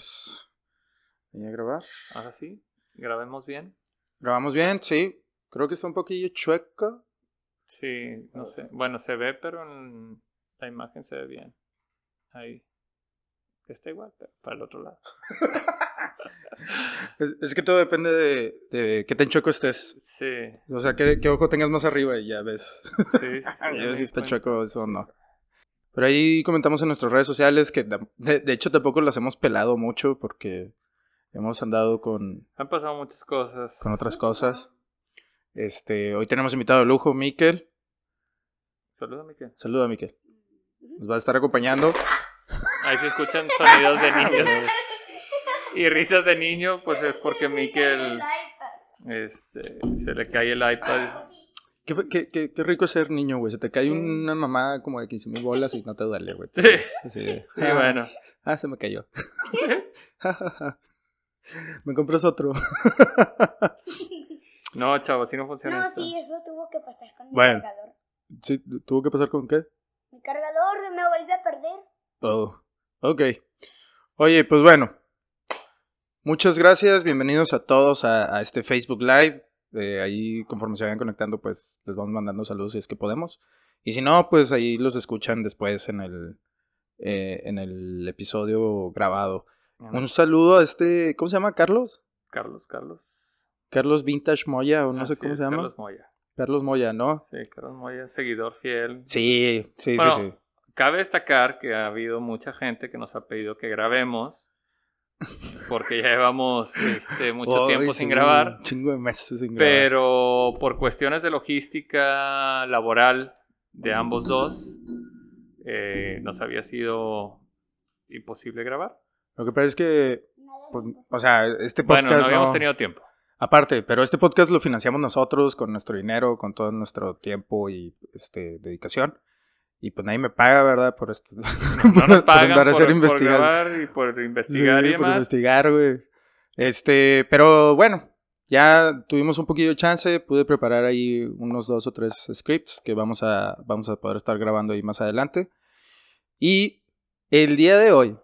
pues. Voy a grabar. Ahora sí, grabemos bien. Grabamos bien, sí. Creo que está un poquillo chueca. Sí, no sé. Bueno, se ve, pero en la imagen se ve bien. Ahí. Está igual, pero para el otro lado. Es, es que todo depende de, de qué tan chueco estés. Sí, O sea, qué, qué ojo tengas más arriba y ya ves. sí. ya ves si está chueco eso o no. Pero ahí comentamos en nuestras redes sociales que de, de hecho tampoco las hemos pelado mucho porque hemos andado con, Han pasado muchas cosas. con otras cosas. Este, hoy tenemos invitado de lujo, Miquel. Saludos, Miquel. Saluda, Miquel. Nos va a estar acompañando. Ahí se escuchan sonidos de niños. Y risas de niño, pues es porque Miquel este, se le cae el iPad. Qué, qué, qué, qué rico es ser niño, güey. Se te cae una mamada como de 15 mil bolas y no te duele, güey. Sí. Sí, bueno. Ah, se me cayó. me compras otro. No, chavo, así no funciona No, esto. sí, eso tuvo que pasar con mi Bueno. cargador. Sí, ¿Tuvo que pasar con qué? Mi cargador me vuelve a perder. Oh, ok. Oye, pues bueno. Muchas gracias, bienvenidos a todos a, a este Facebook Live. Eh, ahí, conforme se vayan conectando, pues les vamos mandando saludos si es que podemos. Y si no, pues ahí los escuchan después en el, eh, en el episodio grabado. Un saludo a este, ¿cómo se llama? ¿Carlos? Carlos, Carlos. Carlos Vintage Moya, o no sé cómo se llama. Carlos Moya. Carlos Moya, ¿no? Sí, Carlos Moya, seguidor fiel. Sí, sí, Bueno, sí, sí. Cabe destacar que ha habido mucha gente que nos ha pedido que grabemos. Porque ya llevamos este, mucho tiempo sin grabar. un Chingo de meses sin grabar. Pero por cuestiones de logística laboral de ambos dos, eh, nos había sido imposible grabar. Lo que pasa es que, pues, o sea, este podcast Bueno, no habíamos no- tenido tiempo. Aparte, pero este podcast lo financiamos nosotros con nuestro dinero, con todo nuestro tiempo y este dedicación. Y pues nadie me paga, ¿verdad? Por esto. No por, nos por pagan andar a por, hacer por investigación. grabar y por investigar Sí, y por investigar, güey. Este, pero bueno, ya tuvimos un poquillo de chance. Pude preparar ahí unos dos o tres scripts que vamos a, vamos a poder estar grabando ahí más adelante. Y el día de hoy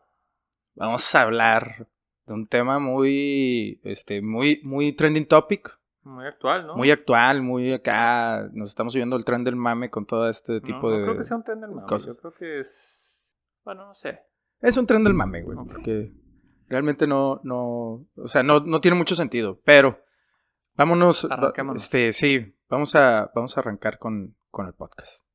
vamos a hablar de un tema muy, este, muy, muy trending topic. Muy actual, ¿no? Muy actual, muy acá. Nos estamos subiendo el tren del mame con todo este No, tipo no de. creo que sea un tren del mame, cosas. Yo creo que es. Bueno, no sé. Es un tren del mame, güey. Porque realmente no, no. O sea, no, no tiene mucho sentido. Pero vámonos. Este, sí, vamos a, vamos a arrancar con, con el podcast.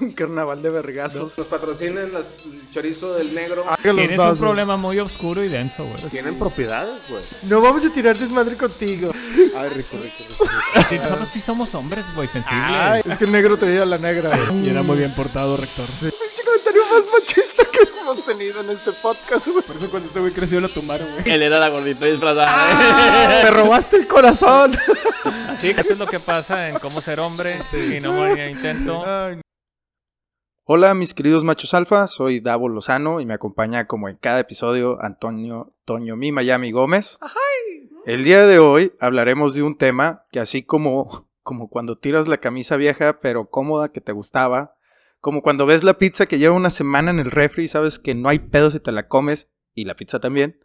Un carnaval de vergazos. Nos patrocinen las- el chorizo del negro. Tienes un problema muy oscuro y denso, güey. Tienen propiedades, güey. No vamos a tirar desmadre contigo. Ay, rico, rico, rico. Sí, Nosotros sí somos hombres, güey, sensibles. Ay, es que el negro traía la negra. Y era muy bien portado, rector. Pinche comentario más machista que hemos tenido en este podcast, güey. Por eso cuando este güey creció lo tomaron, güey. Él era la gordita disfrazada. Me robaste el corazón. Así que eso es lo que pasa en cómo ser hombre y no morir en intento. Ay, Hola, mis queridos machos alfa. Soy Davo Lozano y me acompaña, como en cada episodio, Antonio Toño Mi Miami Gómez. El día de hoy hablaremos de un tema que, así como, como cuando tiras la camisa vieja pero cómoda que te gustaba, como cuando ves la pizza que lleva una semana en el refri y sabes que no hay pedo si te la comes, y la pizza también,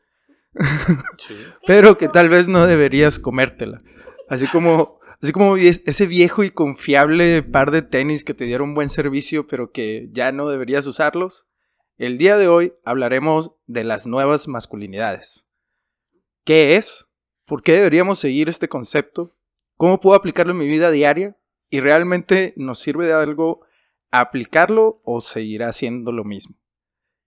pero que tal vez no deberías comértela. Así como, así como es- ese viejo y confiable par de tenis que te dieron buen servicio, pero que ya no deberías usarlos. El día de hoy hablaremos de las nuevas masculinidades. ¿Qué es? ¿Por qué deberíamos seguir este concepto? ¿Cómo puedo aplicarlo en mi vida diaria? ¿Y realmente nos sirve de algo aplicarlo o seguirá haciendo lo mismo?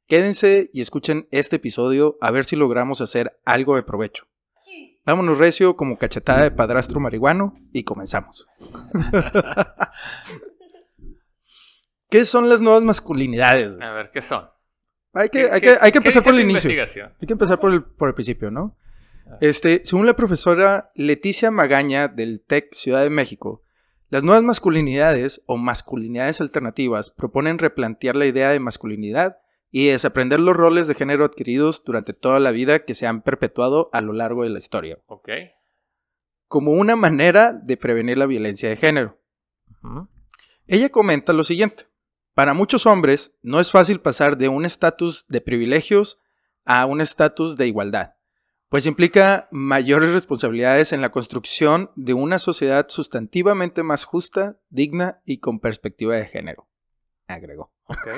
Quédense y escuchen este episodio a ver si logramos hacer algo de provecho. Sí. Vámonos recio como cachetada de padrastro marihuano y comenzamos. ¿Qué son las nuevas masculinidades? A ver, ¿qué son? Hay que, ¿Qué- hay qué- que, hay que qué empezar por el inicio. Hay que empezar por el, por el principio, ¿no? Ah. Este, según la profesora Leticia Magaña del TEC Ciudad de México, las nuevas masculinidades o masculinidades alternativas proponen replantear la idea de masculinidad y desaprender los roles de género adquiridos durante toda la vida que se han perpetuado a lo largo de la historia, Ok. como una manera de prevenir la violencia de género. Ella comenta lo siguiente. Para muchos hombres no es fácil pasar de un estatus de privilegios a un estatus de igualdad, pues implica mayores responsabilidades en la construcción de una sociedad sustantivamente más justa, digna y con perspectiva de género, agregó. Ok.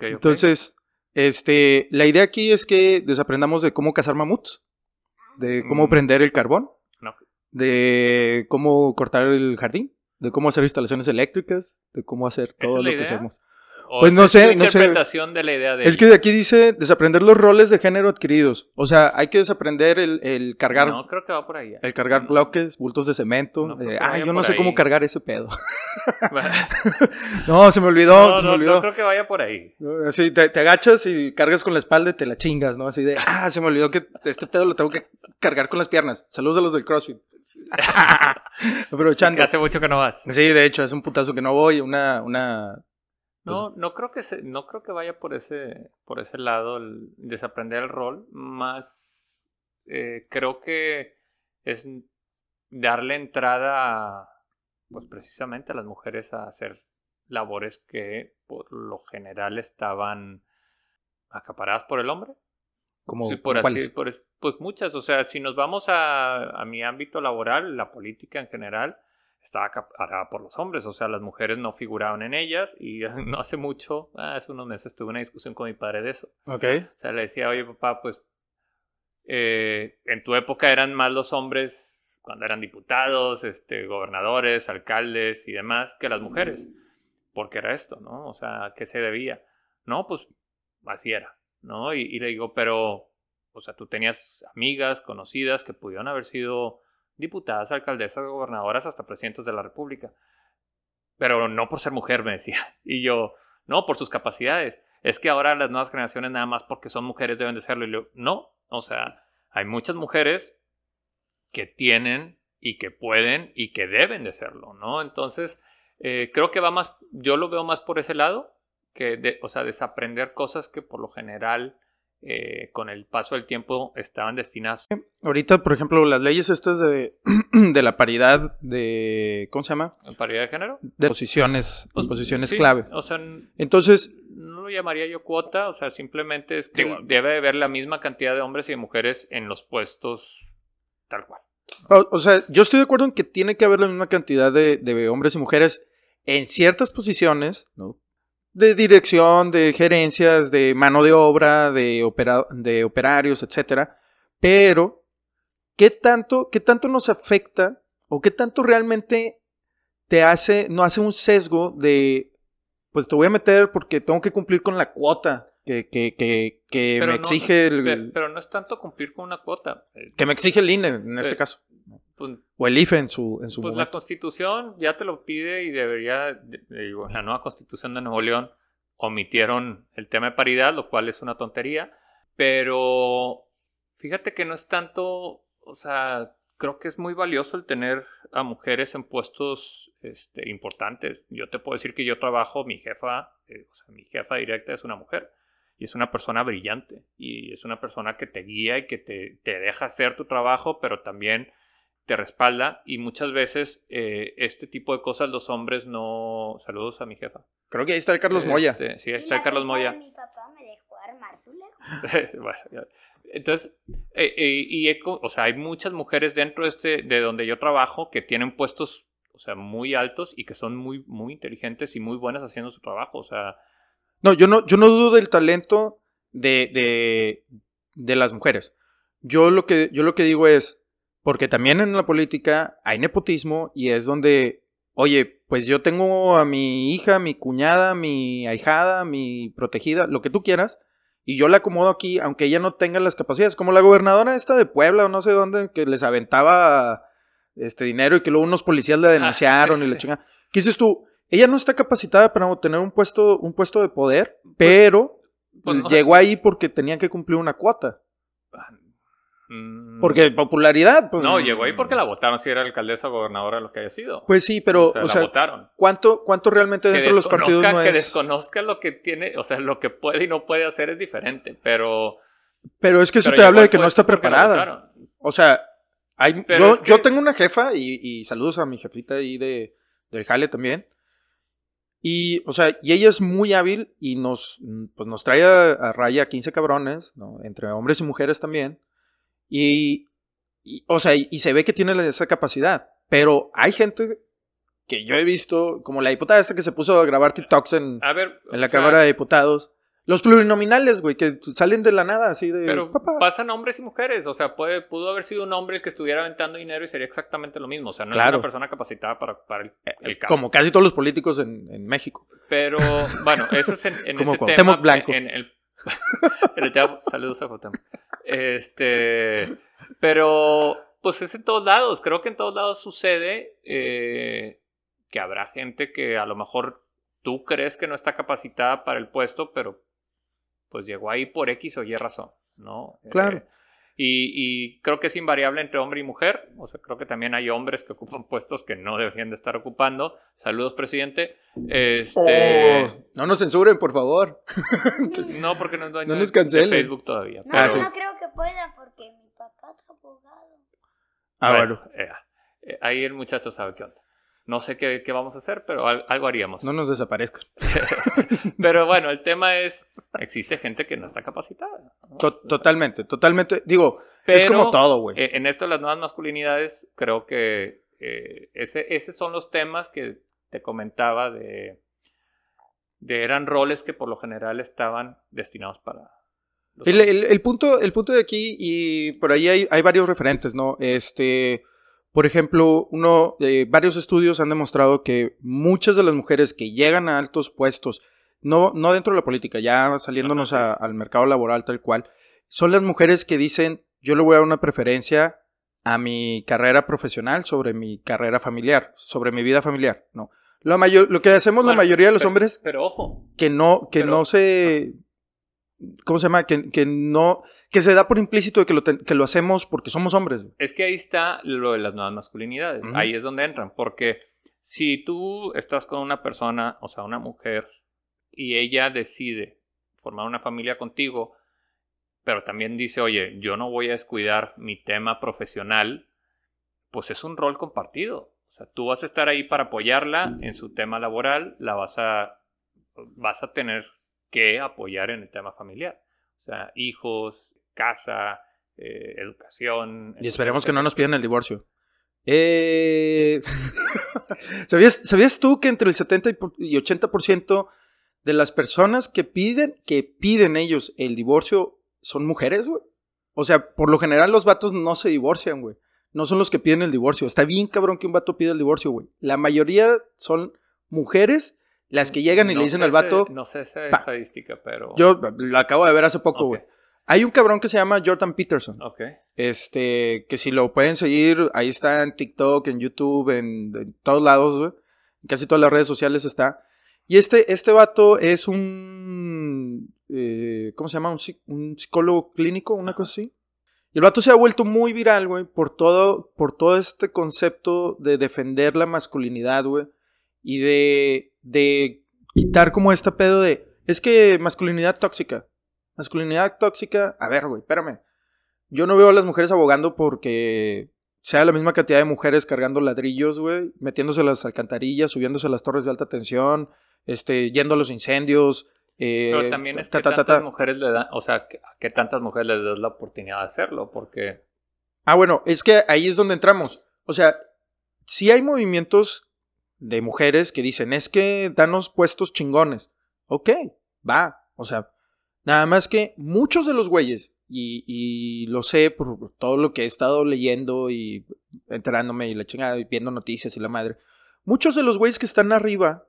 Entonces, este, la idea aquí es que desaprendamos de cómo cazar mamuts, de cómo Mm. prender el carbón, No. de cómo cortar el jardín, de cómo hacer instalaciones eléctricas, de cómo hacer ¿Esa todo lo que hacemos. O Pues no es sé, no sé. de la idea de Es que de aquí dice desaprender los roles de género adquiridos. O sea, hay que desaprender el, el cargar, No, creo que va por ahí. el cargar No. bloques, bultos de cemento. No ah, yo no sé cómo ahí". cargar ese pedo. no, se me olvidó, No, se me no, olvidó. no creo que vaya por ahí. Así te, te agachas y cargas con la espalda y te la chingas, ¿no? Así de, ah, se me olvidó que este pedo lo tengo que cargar con las piernas. Saludos a los del CrossFit. Aprovechando. Que hace mucho que no vas. Sí, de hecho, es un putazo que no voy, una, una... No, no creo que se, no creo que vaya por ese, por ese lado el desaprender el rol. Más eh, creo que es darle entrada a, pues precisamente a las mujeres a hacer labores que por lo general estaban acaparadas por el hombre. Como, Sí, por así, por es- pues muchas. O sea, si nos vamos a, a mi ámbito laboral, la política en general estaba acaparada por los hombres. O sea, las mujeres no figuraban en ellas. Y no hace mucho, ah, hace unos meses, tuve una discusión con mi padre de eso. Ok. O sea, le decía, oye, papá, pues eh, en tu época eran más los hombres cuando eran diputados, este, gobernadores, alcaldes y demás que las mujeres. ¿Por qué era esto, no? O sea, ¿a qué se debía? No, pues así era, ¿no? Y, y le digo, pero, o sea, tú tenías amigas, conocidas que pudieron haber sido diputadas, alcaldesas, gobernadoras, hasta presidentes de la República. Pero no por ser mujer, me decía. Y yo, no, por sus capacidades. Es que ahora las nuevas generaciones nada más porque son mujeres deben de serlo. Y yo, no, o sea, hay muchas mujeres que tienen y que pueden y que deben de serlo, ¿no? Entonces, eh, creo que va más, yo lo veo más por ese lado, que, de, o sea, desaprender cosas que por lo general, eh, con el paso del tiempo, estaban destinadas Ahorita, por ejemplo, las leyes estas de, de la paridad de, ¿cómo se llama? paridad de género. De posiciones, Pues, posiciones sí, clave. O sea, Entonces, no lo llamaría yo cuota, o sea, simplemente es que debe de haber la misma cantidad de hombres y de mujeres en los puestos tal cual. o, o sea, yo estoy de acuerdo en que tiene que haber la misma cantidad de, de hombres y mujeres en ciertas posiciones, ¿no? De dirección, de gerencias, de mano de obra, de, opera- de operarios, etcétera. Pero, ¿qué tanto, ¿qué tanto nos afecta o qué tanto realmente te hace, no hace un sesgo de, pues te voy a meter porque tengo que cumplir con la cuota que, que, que, que me no- exige el, Pero, pero no es tanto cumplir con una cuota. que me exige el INE en este Eh, caso. Pues, O el IFE en su, en su Pues la constitución ya te lo pide y debería, digo, la nueva constitución de Nuevo León omitieron el tema de paridad, lo cual es una tontería, pero fíjate que no es tanto, o sea, creo que es muy valioso el tener a mujeres en puestos este, importantes. Yo te puedo decir que yo trabajo, mi jefa, eh, o sea, mi jefa directa es una mujer. Y es una persona brillante. Y es una persona que te guía y que te, te deja hacer tu trabajo, pero también te respalda y muchas veces eh, este tipo de cosas los hombres no... Saludos a mi jefa. Creo que ahí está el Carlos Moya. Este, sí, ahí Y está la Carlos Moya. Mi papá me dejó armar su Lego. Bueno, ya. Entonces, eh, eh, y he o sea, hay muchas mujeres dentro de, este, de donde yo trabajo que tienen puestos, o sea, muy altos y que son muy, muy inteligentes y muy buenas haciendo su trabajo. O sea, No, yo no, yo no dudo del talento de, de, de las mujeres. Yo lo, que, yo lo que digo es, porque también en la política hay nepotismo y es donde, oye, pues yo tengo a mi hija, mi cuñada, mi ahijada, mi protegida, lo que tú quieras, y yo la acomodo aquí, aunque ella no tenga las capacidades, como la gobernadora esta de Puebla o no sé dónde, que les aventaba este dinero y que luego unos policías la denunciaron sí, y la sí. chingada. ¿Qué dices tú? Ella no está capacitada para obtener un puesto, un puesto de poder, pero pues, o sea, llegó ahí porque tenían que cumplir una cuota. Mm, Porque popularidad, pues. No, llegó ahí porque la votaron, si era alcaldesa o gobernadora, lo que haya sido. Pues sí, pero, o sea, o la sea, votaron. ¿cuánto, ¿cuánto realmente que dentro de los partidos no que es? desconozca lo que tiene, o sea, lo que puede y no puede hacer es diferente, pero... Pero es que eso te habla de que no puesto está preparada. O sea, hay, yo, es que- yo tengo una jefa y, y saludos a mi jefita ahí de, del Jale también. Y, o sea, y ella es muy hábil y nos, pues nos trae a, a raya 15 cabrones, ¿no? Entre hombres y mujeres también. Y, y, o sea, y, y se ve que tiene esa capacidad. Pero hay gente que yo he visto, como la diputada esta que se puso a grabar TikToks en, A ver, en la sea, Cámara de Diputados. Los plurinominales, güey, que salen de la nada, así de... Pero "Papá". pasan hombres y mujeres, o sea, puede, pudo haber sido un hombre el que estuviera aventando dinero y sería exactamente lo mismo, o sea, no es Claro. una persona capacitada para ocupar el, el cargo. Como casi todos los políticos en, en México. Pero, bueno, eso es en, en Como ese tema. Blanco. En, el, tema- saludos a Cuauhtémoc. Este, pero, pues es en todos lados. Creo que en todos lados sucede eh, que habrá gente que a lo mejor tú crees que no está capacitada para el puesto, pero pues llegó ahí por X o Y razón, ¿no? Claro. Eh, y, y creo que es invariable entre hombre y mujer. O sea, creo que también hay hombres que ocupan puestos que no deberían de estar ocupando. Saludos, presidente. Este, Oh, no nos censuren, por favor. No, porque no es dueño No nos cancelen. de Facebook todavía. No, pero- no creo que pueda porque mi papá es abogado. Ah, bueno, bueno. eh, eh, ahí el muchacho sabe qué onda. No sé qué, qué vamos a hacer, pero al- algo haríamos. No nos desaparezcan. Pero bueno, el tema es, existe gente que no está capacitada. Totalmente, totalmente. Digo, es como todo, güey. eh, en esto de las nuevas masculinidades, creo que eh, ese, esos son los temas que te comentaba de, de eran roles que por lo general estaban destinados para... los El, el- el punto, el punto de aquí, y por ahí hay, hay varios referentes, ¿no? Este, por ejemplo, uno, eh, varios estudios han demostrado que muchas de las mujeres que llegan a altos puestos, no, no dentro de la política, ya saliéndonos a- al mercado laboral tal cual, son las mujeres que dicen, yo le voy a dar una preferencia a mi carrera profesional sobre mi carrera familiar, sobre mi vida familiar, ¿no? La mayor, lo que hacemos la mayoría de los pero- hombres Pero ojo, que no, que Pero- no se. ¿Cómo se llama? Que, que no. Que se da por implícito de que lo, te- que lo hacemos porque somos hombres. Es que ahí está lo de las nuevas masculinidades. Ahí es donde entran. Porque si tú estás con una persona, o sea, una mujer, y ella decide formar una familia contigo, pero también dice, oye, yo no voy a descuidar mi tema profesional, pues es un rol compartido. O sea, tú vas a estar ahí para apoyarla en su tema laboral, la vas a, vas a tener que apoyar en el tema familiar. O sea, hijos, casa, eh, educación. Y esperemos que no nos pidan el divorcio. Eh... ¿Sabías, ¿Sabías tú que entre el 70 y por- y 80% de las personas que piden, que piden ellos el divorcio son mujeres, güey? O sea, por lo general los vatos no se divorcian, güey. No son los que piden el divorcio. Está bien cabrón que un vato pida el divorcio, güey. La mayoría son mujeres las que llegan y No le dicen al vato... ese- no sé esa Pa. estadística, pero. Yo lo acabo de ver hace poco, güey. Hay un cabrón que se llama Jordan Peterson. Ok. Este, que si lo pueden seguir, ahí está en TikTok, en YouTube, en, en todos lados, güey. En casi todas las redes sociales está. Y este, este vato es un. eh, ¿Cómo se llama? Un, psi- un psicólogo clínico, una cosa así. Y el vato se ha vuelto muy viral, güey, por todo, por todo este concepto de defender la masculinidad, güey. Y de, de quitar como este pedo de. Es que masculinidad tóxica. Masculinidad tóxica. A ver, güey, espérame. Yo no veo a las mujeres abogando porque sea la misma cantidad de mujeres cargando ladrillos, güey, metiéndose a las alcantarillas, subiéndose a las torres de alta tensión, este, yendo a los incendios. eh, Pero también es ta, que ta, ta, tantas ta. mujeres le dan. O sea, que, que tantas mujeres les das la oportunidad de hacerlo, porque. Ah, bueno, es que ahí es donde entramos. O sea, si hay movimientos de mujeres que dicen, es que danos puestos chingones. Ok, va. O sea, nada más que muchos de los güeyes, y, y lo sé por todo lo que he estado leyendo y enterándome y la chingada, y viendo noticias y la madre. Muchos de los güeyes que están arriba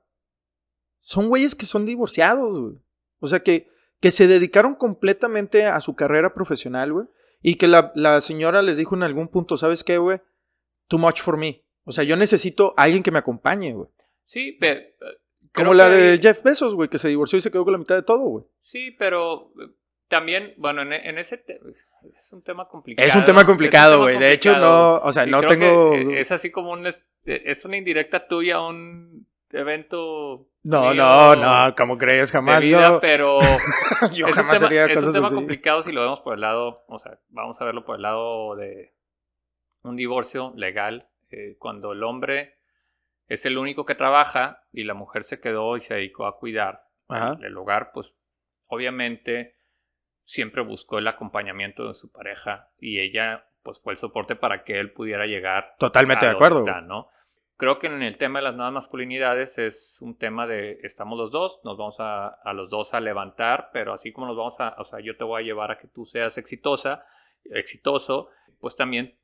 son güeyes que son divorciados, güey. O sea, que, que se dedicaron completamente a su carrera profesional, güey. Y que la, la señora les dijo en algún punto, ¿sabes qué, güey? Too much for me. O sea, yo necesito a alguien que me acompañe, güey. Sí, pero. Como la de Jeff Bezos, güey, que se divorció y se quedó con la mitad de todo, güey. Sí, pero eh, también, bueno, en, en ese es un tema complicado. Es un tema complicado, güey. De hecho, no, o sea, Y no creo tengo... que, eh, es así como un es, eh, es una indirecta tuya a un evento. No, no, no, ¿cómo crees? de Jamás vida, yo... pero yo es un tema, haría es un cosas tema así. complicado si lo vemos por el lado, o sea, vamos a verlo por el lado de un divorcio legal, eh, cuando el hombre es el único que trabaja y la mujer se quedó y se dedicó a cuidar Ajá. el hogar, pues obviamente siempre buscó el acompañamiento de su pareja y ella pues fue el soporte para que él pudiera llegar Totalmente a de acuerdo. está, ¿no? Creo que en el tema de las nuevas masculinidades es un tema de estamos los dos, nos vamos a, los dos a levantar, pero así como nos vamos a, o sea, yo te voy a llevar a que tú seas exitosa, exitoso, pues también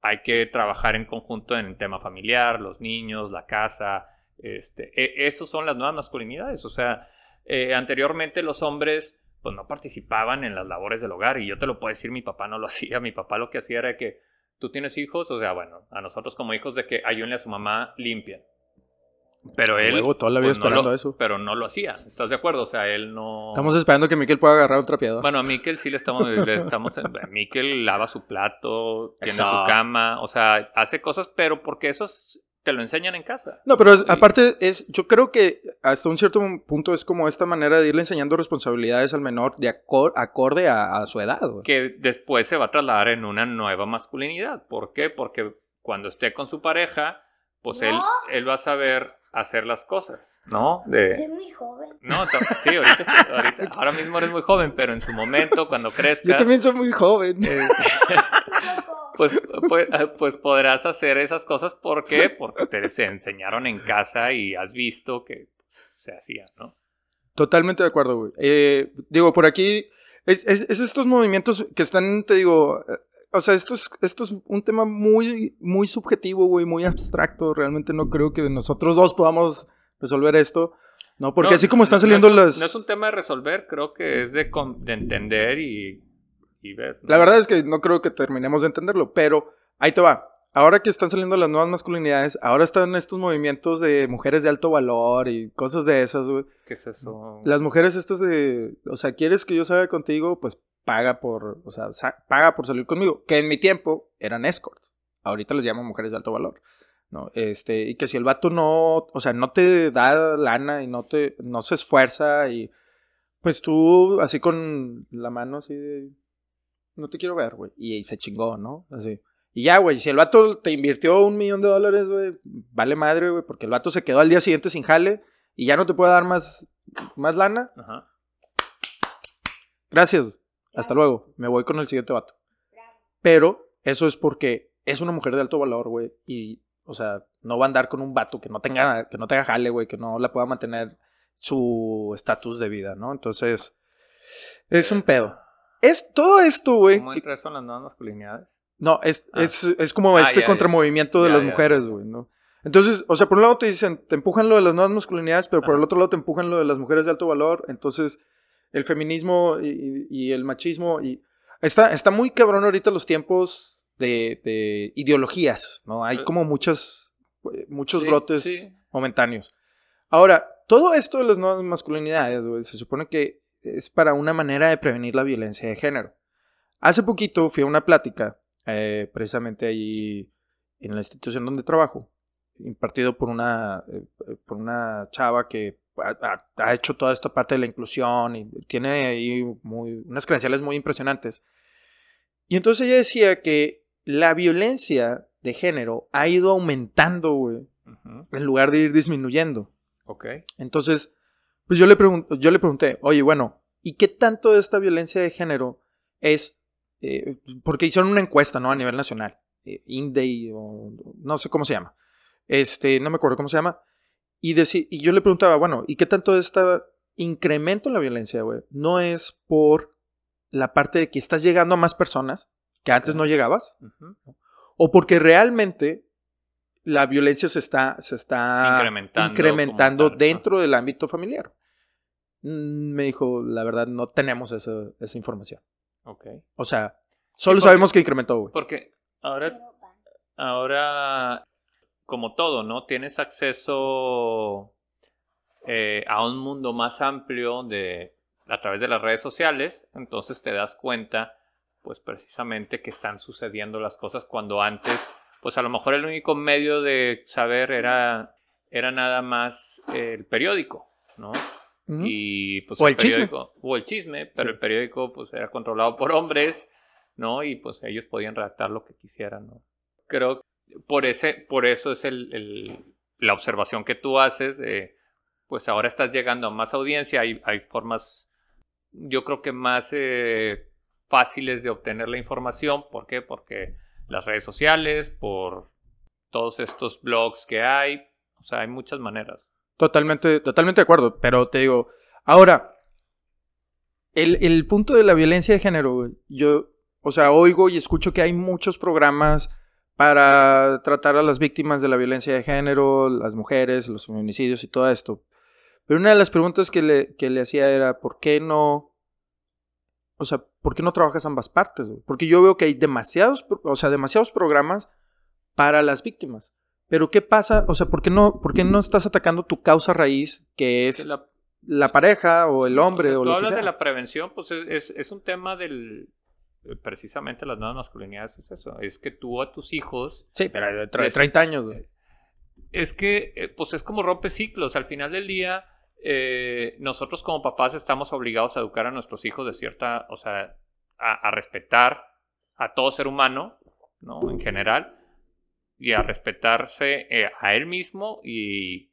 hay que trabajar en conjunto en el tema familiar, los niños, la casa, este, e- son las nuevas masculinidades, o sea, eh, anteriormente los hombres pues no participaban en las labores del hogar y yo te lo puedo decir, mi papá no lo hacía, mi papá lo que hacía era que tú tienes hijos, o sea, bueno, a nosotros como hijos de que ayúdenle a su mamá limpia. Pero él Huevo, toda la vida pues, no lo- eso. Pero no lo hacía, ¿estás de acuerdo? O sea, él no Estamos esperando que Miquel pueda agarrar un trapeador. bueno, a Miquel sí le estamos, le estamos Miquel lava su plato, tiene Eso. su cama, o sea, hace cosas, pero porque eso es- te lo enseñan en casa. No, pero es- aparte es, yo creo que hasta un cierto punto es como esta manera de irle enseñando responsabilidades al menor de acor- acorde a, a su edad. que después se va a trasladar en una nueva masculinidad. ¿Por qué? Porque cuando esté con su pareja, pues él, No. él va a saber hacer las cosas, ¿no? De, Soy muy joven. no, sí, ahorita, ahorita- ahora mismo eres muy joven, pero en su momento, cuando crezcas, Yo también soy muy joven. eh. pues, pues, pues podrás hacer esas cosas. ¿Por qué? Porque te se enseñaron en casa y has visto que se hacía, ¿no? Totalmente de acuerdo, güey. Eh, digo, por aquí es, es- es estos movimientos que están, te digo, eh, o sea, esto es, esto es un tema muy, muy subjetivo, güey, muy abstracto. Realmente no creo que nosotros dos podamos resolver esto, ¿no? Porque No, así como están no saliendo es un- las... No es un tema de resolver, creo que es de, de entender y, y ver. ¿no? La verdad es que no creo que terminemos de entenderlo, pero ahí te va. Ahora que están saliendo las nuevas masculinidades, ahora están estos movimientos de mujeres de alto valor y cosas de esas, güey. ¿Qué es eso? Las mujeres estas de, o sea, ¿quieres que yo salga contigo? Pues paga por, o sea, sa- paga por salir conmigo. Que en mi tiempo eran escorts. Ahorita les llamo mujeres de alto valor. ¿no? Este, y que si el vato no, o sea, no te da lana y no te, no se esfuerza y pues tú así con la mano así de, no te quiero ver, güey. Y, se chingó, ¿no? Así. Y ya, güey, si el vato te invirtió un millón de dólares, güey, vale madre, güey, porque el vato se quedó al día siguiente sin jale y ya no te puede dar más, más lana. Ajá. Gracias. Hasta luego. Me voy con el siguiente vato. Pero eso es porque es una mujer de alto valor, güey. Y, o sea, no va a andar con un vato que no tenga, que no tenga jale, güey, que no la pueda mantener su estatus de vida, ¿no? Entonces, es un pedo. Es todo esto, güey. ¿Cómo entra eso en las nuevas masculinidades? No, es, Ah. es, es como Ah, este ya, contramovimiento de Ya, las mujeres, güey, ¿no? Entonces, o sea, por un lado te dicen, te empujan lo de las nuevas masculinidades, pero por el otro lado te empujan lo de las mujeres de alto valor. Entonces, el feminismo y, y- y el machismo. y está, está muy cabrón ahorita los tiempos de, de ideologías, ¿no? Hay Eh. como muchas, eh, muchos Sí, brotes sí. momentáneos. Ahora, todo esto de las nuevas masculinidades, güey, se supone que es para una manera de prevenir la violencia de género. Hace poquito fui a una plática, eh, precisamente ahí en la institución donde trabajo, impartido por una, eh, por una chava que ha, hecho toda esta parte de la inclusión y tiene ahí muy, unas credenciales muy impresionantes. Y entonces ella decía que la violencia de género ha ido aumentando, güey, en lugar de ir disminuyendo. Ok. Entonces, pues yo le, yo le pregunté, oye, bueno, ¿y qué tanto de esta violencia de género es? eh, porque hicieron una encuesta, ¿no? A nivel nacional. Eh, INDEI, o no sé cómo se llama. Este, no me acuerdo cómo se llama. Y, y yo le preguntaba, bueno, ¿y qué tanto de este incremento en la violencia, güey? No es por la parte de que estás llegando a más personas que antes no llegabas, o porque realmente la violencia se está, se está Incrementando incrementando dentro del ámbito familiar. Mm, Me dijo, la verdad, no tenemos esa, esa información. Ok. O sea, solo porque- sabemos que incrementó, güey. Porque ahora, ahora, como todo, ¿no? Tienes acceso eh, a un mundo más amplio de, a través de las redes sociales, entonces te das cuenta, pues precisamente que están sucediendo las cosas cuando antes, pues a lo mejor el único medio de saber era, era nada más el periódico, ¿no? Y pues O el chisme. periódico, o el chisme, pero Sí. el periódico pues era controlado por hombres, ¿no? Y pues ellos podían redactar lo que quisieran, ¿no? Creo que por ese, por eso es el, el- la observación que tú haces, eh, pues ahora estás llegando a más audiencia, hay, hay formas, yo creo que más eh, fáciles de obtener la información. ¿Por qué? Porque las redes sociales, por todos estos blogs que hay, o sea, hay muchas maneras. Totalmente, totalmente de acuerdo, pero te digo, ahora, el, el punto de la violencia de género, yo, o sea, oigo y escucho que hay muchos programas para tratar a las víctimas de la violencia de género, las mujeres, los feminicidios y todo esto. Pero una de las preguntas que le, que le hacía era, ¿por qué no? O sea, ¿por qué no trabajas ambas partes? Porque yo veo que hay demasiados, o sea, demasiados programas para las víctimas. Pero ¿qué pasa? O sea, ¿por qué no, por qué no estás atacando tu causa raíz, que es Que la- la pareja o el hombre sea, o, tú lo que hablas sea? de la prevención, pues es, es- es un tema del... eh, Precisamente las nuevas masculinidades es eso. Es que tú a tus hijos... Sí, pero de, Les- 30 años, güey. Es que, eh, pues es como rompe ciclos. Al final del día, eh, nosotros como papás estamos obligados a educar a nuestros hijos de cierta... O sea, a, a respetar a todo ser humano, ¿no? En general. Y a respetarse eh, a él mismo y,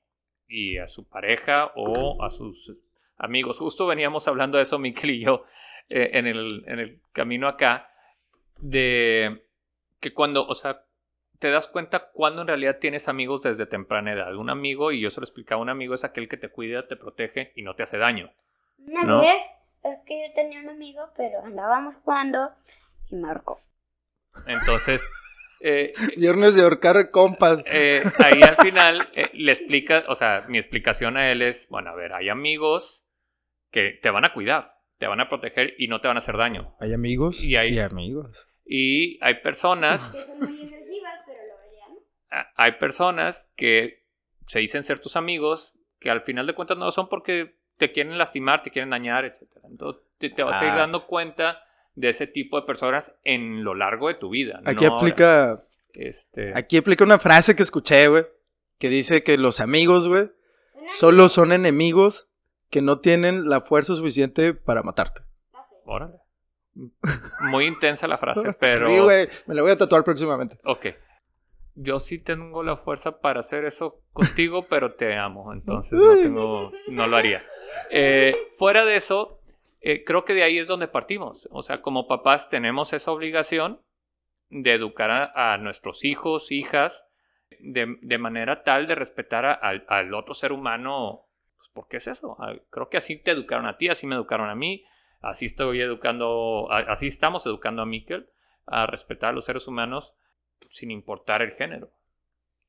y a su pareja o a sus amigos. Justo veníamos hablando de eso, Miquel y yo, eh, en, el, en el camino acá, de que cuando, o sea, te das cuenta cuando en realidad tienes amigos desde temprana edad. Un amigo, y yo se lo explicaba, un amigo es aquel que te cuida, te protege y no te hace daño. Una ¿No? vez es que yo tenía un amigo, pero andábamos jugando y marcó. Entonces, eh, Viernes de ahorcar compas. eh, ahí al final eh, le explica, o sea, mi explicación a él es, bueno, a ver, hay amigos que te van a cuidar, te van a proteger y no te van a hacer daño. Hay amigos Y hay- amigos. Y hay personas Que son muy agresivas, pero lo verían. a- hay personas que se dicen ser tus amigos, que al final de cuentas no lo son porque te quieren lastimar, te quieren dañar, etc. Entonces te, te vas a ir Ah. dando cuenta de ese tipo de personas en lo largo de tu vida. Aquí no ahora. aplica, Este, aquí aplica una frase que escuché, güey, que dice que los amigos, güey, solo son enemigos que no tienen la fuerza suficiente para matarte. frase. órale. Muy intensa la frase, pero... Sí, güey, me la voy a tatuar próximamente. Ok. Yo sí tengo la fuerza para hacer eso contigo, pero te amo, entonces no, tengo, no lo haría. Eh, fuera de eso, eh, creo que de ahí es donde partimos. O sea, como papás tenemos esa obligación de educar a, nuestros hijos, hijas, de, de manera tal de respetar al, otro ser humano. Pues, ¿Por qué es eso? Ah, Creo que así te educaron a ti, así me educaron a mí, así estoy educando, así estamos educando a Miquel, a respetar a los seres humanos sin importar el género.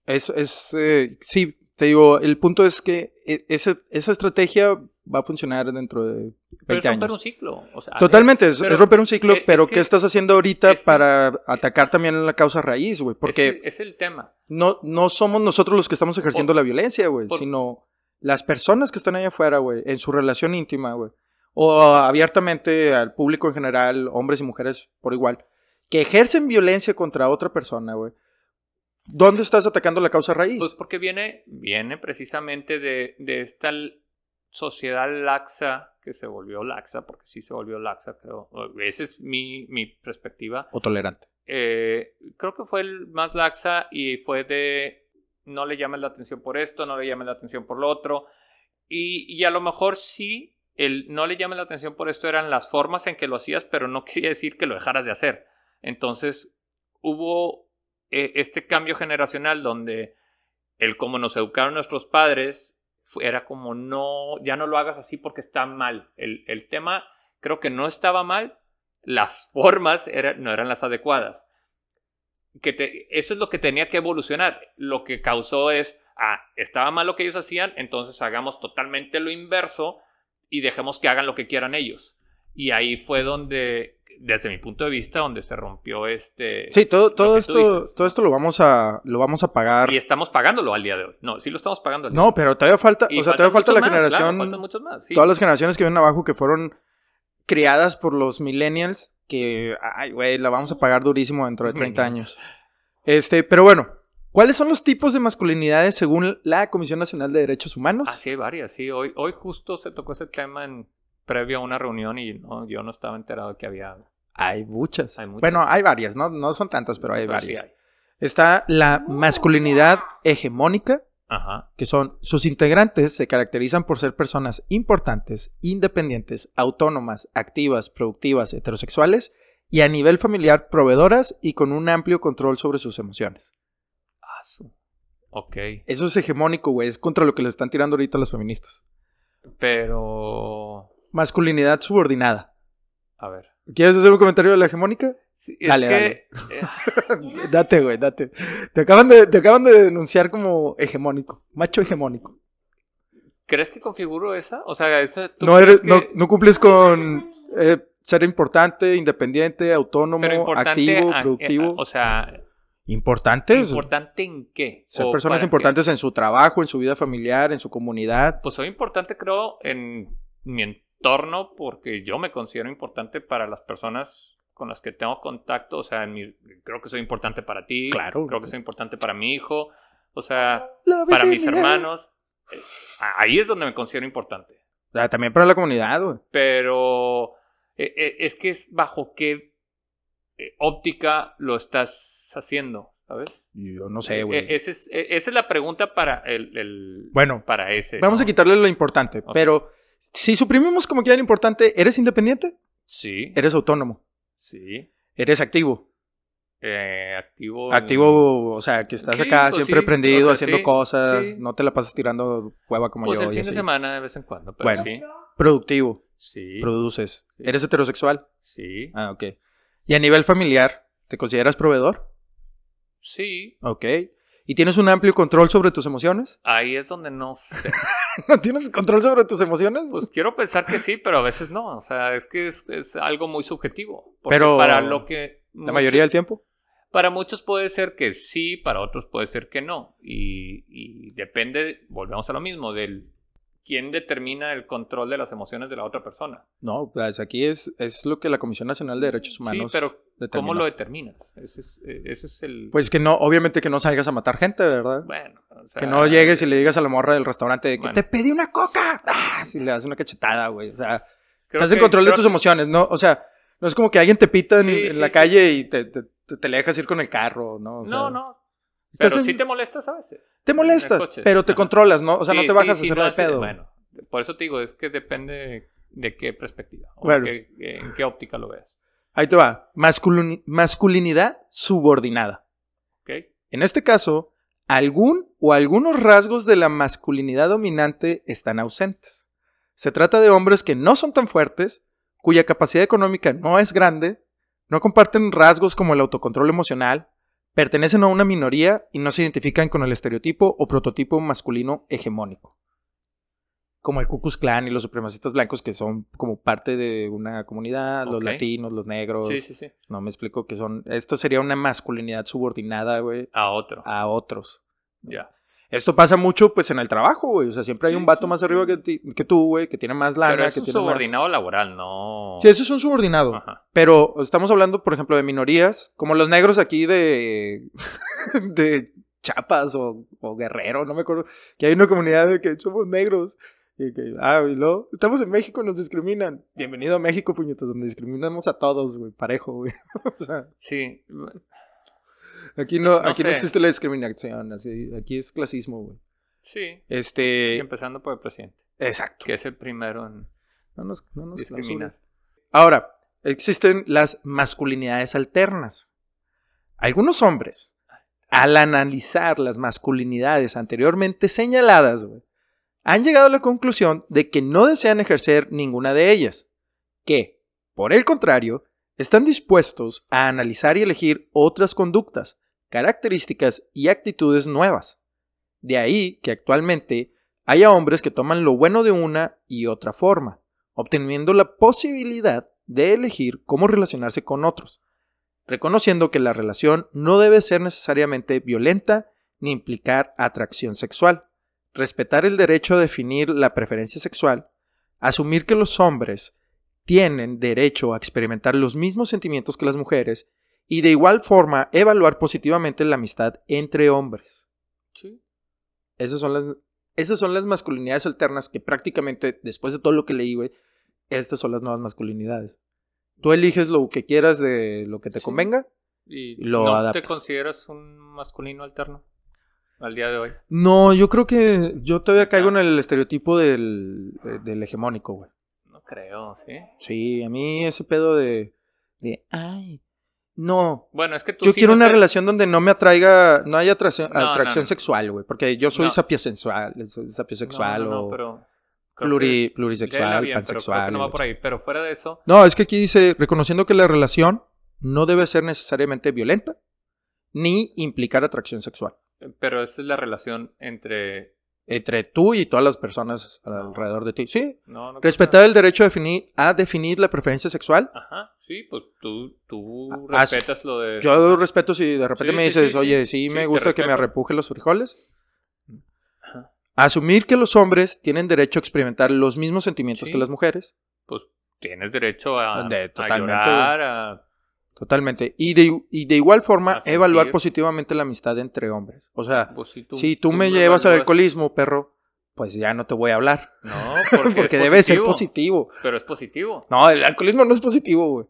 Es, es eh, sí, te digo, el punto es que e- esa, esa estrategia va a funcionar dentro de 20 Pero es romper años. un ciclo. o sea, Totalmente, es, pero es romper un ciclo, es- es pero que- ¿qué estás haciendo ahorita que- para atacar también la causa raíz, güey? Porque que es el tema. no, no somos nosotros los que estamos ejerciendo Por- la violencia, güey, sino las personas que están allá afuera, güey, en su relación íntima, güey. O abiertamente al público en general, hombres y mujeres por igual, que ejercen violencia contra otra persona, güey. ¿Dónde estás atacando la causa raíz? Pues porque viene, viene precisamente de, de esta sociedad laxa que se volvió laxa, porque sí se volvió laxa, creo. Esa es mi, mi perspectiva. o tolerante. Eh, creo que fue el más laxa y fue de no le llames la atención por esto, no le llames la atención por lo otro. Y, y a lo mejor sí, el no le llames la atención por esto eran las formas en que lo hacías, pero no quería decir que lo dejaras de hacer. Entonces hubo este cambio generacional donde el cómo nos educaron nuestros padres era como no, ya no lo hagas así porque está mal. El, el tema creo que no estaba mal, las formas no eran las adecuadas. Que eso es lo que tenía que evolucionar. Lo que causó es, ah, estaba mal lo que ellos hacían, entonces hagamos totalmente lo inverso y dejemos que hagan lo que quieran ellos. Y ahí fue donde, desde mi punto de vista, donde se rompió este... Sí, todo, todo esto, todo esto lo vamos a, lo vamos a pagar. Y estamos pagándolo al día de hoy. No, sí lo estamos pagando al día de No, pero todavía falta, Y o sea, todavía falta la claro, generación, faltan muchos más, sí. todas las generaciones que vienen abajo que fueron criadas por los millennials, que, ay, güey, la vamos a pagar durísimo dentro de 30 Millennials. años. Este, pero bueno, ¿cuáles son los tipos de masculinidades según la Comisión Nacional de Derechos Humanos? Ah, sí, hay varias, sí. Hoy, hoy justo se tocó ese tema en previo a una reunión y no, yo no estaba enterado que había. Hay muchas. Hay muchas. Bueno, hay varias, ¿no? No son tantas, pero hay pero sí varias. hay. Está la masculinidad hegemónica, Ajá. que son sus integrantes se caracterizan por ser personas importantes, independientes, autónomas, activas, productivas, heterosexuales y a nivel familiar proveedoras y con un amplio control sobre sus emociones. Ah, Ok. Eso es hegemónico, güey, es contra lo que le están tirando ahorita las feministas. Pero. Masculinidad subordinada. A ver. ¿Quieres hacer un comentario de la hegemónica? Sí, es Dale, que, dale. eh, date, güey, date. Te acaban, de, te acaban de denunciar como hegemónico, macho hegemónico. ¿Crees que configuro esa? O sea, esa. ¿tú No, eres, no, que- no cumples con eh, ser importante, independiente, autónomo, importante activo, a- productivo. O sea, ¿Importantes? ¿importante en qué? ser ¿O personas importantes en su trabajo, en su vida familiar, en su comunidad. Pues soy importante, creo, en mi entorno porque yo me considero importante para las personas con las que tengo contacto. O sea, mi- creo que soy importante para ti. Claro. Creo que soy importante para mi hijo. O sea, para mis hermanos. Eh, Ahí es donde me considero importante. Ah, también para la comunidad, güey. pero eh, eh, es que es bajo qué eh, óptica lo estás haciendo, ¿sabes? Yo no sé, Eh, güey. es- esa es la pregunta para el, el- Bueno, para ese. vamos a quitarle lo importante, pero si suprimimos como que era importante, ¿eres independiente? Sí, Eres autónomo, sí. eres activo. Eh, activo. Activo, o sea, que estás Sí, acá pues siempre sí, prendido, o sea, haciendo sí, cosas, no te la pasas tirando hueva como Pues yo. el y fin de semana de vez en cuando, pero Bueno. sí. Productivo, Sí. produces. ¿Eres heterosexual? Sí. Ah, ok. ¿Y a nivel familiar, te consideras proveedor? Sí. Ok. ¿Y tienes un amplio control sobre tus emociones? Ahí es donde no sé. ¿No tienes control sobre tus emociones? Pues quiero pensar que sí, pero a veces no. O sea, es que es, es algo muy subjetivo. Pero para lo que. La mayoría del tiempo. Para muchos puede ser que sí, para otros puede ser que no. Y, y depende, volvemos a lo mismo, del quién determina el control de las emociones de la otra persona. No, pues aquí es, es lo que la Comisión Nacional de Derechos Humanos. sí, pero determina. ¿cómo lo determinas? Ese es, eh, ese es el... Pues que no, obviamente que no salgas a matar gente, ¿verdad? bueno, o sea, que no llegues y le digas a la morra del restaurante de que Bueno. te pedí una coca. ¡Ah! Si le das una cachetada, güey. O sea, creo estás en que- control de tus que- emociones, ¿no? O sea, no es como que alguien te pita en, Sí, en sí, la calle y te, te, te- te le dejas ir con el carro, ¿no? O sea, no, no. Pero en- sí te molestas a veces. te molestas, pero te Ajá. controlas, ¿no? O sea, no te bajas sí, a hacer no de hace- pedo. Bueno, por eso te digo, es que depende de qué perspectiva. O Bueno. qué- en qué óptica lo veas. Ahí te va. Masculini- masculinidad subordinada. ¿Ok? En este caso, algún o algunos rasgos de la masculinidad dominante están ausentes. Se trata de hombres que no son tan fuertes, cuya capacidad económica no es grande, no comparten rasgos como el autocontrol emocional, pertenecen a una minoría y no se identifican con el estereotipo o prototipo masculino hegemónico. Como el Ku Klux Klan y los supremacistas blancos que son como parte de una comunidad, los latinos, los negros. Sí, sí, sí. No me explico que son. Esto sería una masculinidad subordinada, güey, A otro. a otros. Ya. Esto pasa mucho, pues, en el trabajo, güey. O sea, siempre hay un vato más arriba que, ti- que tú, güey, que tiene más lana, Pero es que un tiene subordinado laboral, no. Sí, eso es un subordinado. Ajá. Pero estamos hablando, por ejemplo, de minorías, como los negros aquí de. de Chiapas o, o Guerrero, no me acuerdo. Que hay una comunidad de que somos negros. Y que, ah, y luego, estamos en México, nos discriminan. Bienvenido a México, puñetas, donde discriminamos a todos, güey, parejo, güey. o sea. Sí. Aquí no, No aquí no existe la discriminación, así, aquí es clasismo, güey. Sí. Y Este, empezando por el presidente, exacto. que es el primero en No nos, no nos discriminar. Ahora, existen las masculinidades alternas. Algunos hombres, al analizar las masculinidades anteriormente señaladas, han llegado a la conclusión de que no desean ejercer ninguna de ellas, que, por el contrario, están dispuestos a analizar y elegir otras conductas, características y actitudes nuevas. De ahí que actualmente haya hombres que toman lo bueno de una y otra forma, obteniendo la posibilidad de elegir cómo relacionarse con otros, reconociendo que la relación no debe ser necesariamente violenta ni implicar atracción sexual, respetar el derecho a definir la preferencia sexual, asumir que los hombres tienen derecho a experimentar los mismos sentimientos que las mujeres y de igual forma evaluar positivamente la amistad entre hombres. Sí. Esas son las, esas son las masculinidades alternas que prácticamente, después de todo lo que leí, güey, estas son las nuevas masculinidades. Tú eliges lo que quieras de lo que te Sí. convenga. ¿Y Lo no adaptas. te consideras un masculino alterno? al día de hoy. No, yo creo que yo todavía caigo en el estereotipo del, eh, del hegemónico, güey. Creo, ¿sí? Sí, a mí ese pedo de, de ay, no. Bueno, es que tú Yo sí quiero no una te- relación donde no me atraiga, no haya atracción, No, atracción no. sexual, güey, porque yo soy sapiosexual No, no, no, o pero pluri- plurisexual, bien, pansexual. no va por ahí. Pero fuera de eso, No, es que aquí dice, reconociendo que la relación no debe ser necesariamente violenta ni implicar atracción sexual pero esa es la relación entre... entre tú y todas las personas alrededor de ti. Sí, No, no respetar el derecho a definir, a definir la preferencia sexual. Ajá, sí, pues tú, tú Ah, respetas lo de... Yo respeto si de repente Sí, me dices, sí, sí. oye, sí, me gusta que me arrepuje los frijoles. Ajá. Asumir que los hombres tienen derecho a experimentar los mismos sentimientos que las mujeres. Pues tienes derecho a, De- a llorar, a... Totalmente. Y de, y de igual forma, evaluar positivamente la amistad entre hombres. O sea, pues, si tú, si tú, me llevas al alcoholismo, perro, pues ya no te voy a hablar. No, porque, debe ser positivo. Pero es positivo. No, el alcoholismo no es positivo, güey.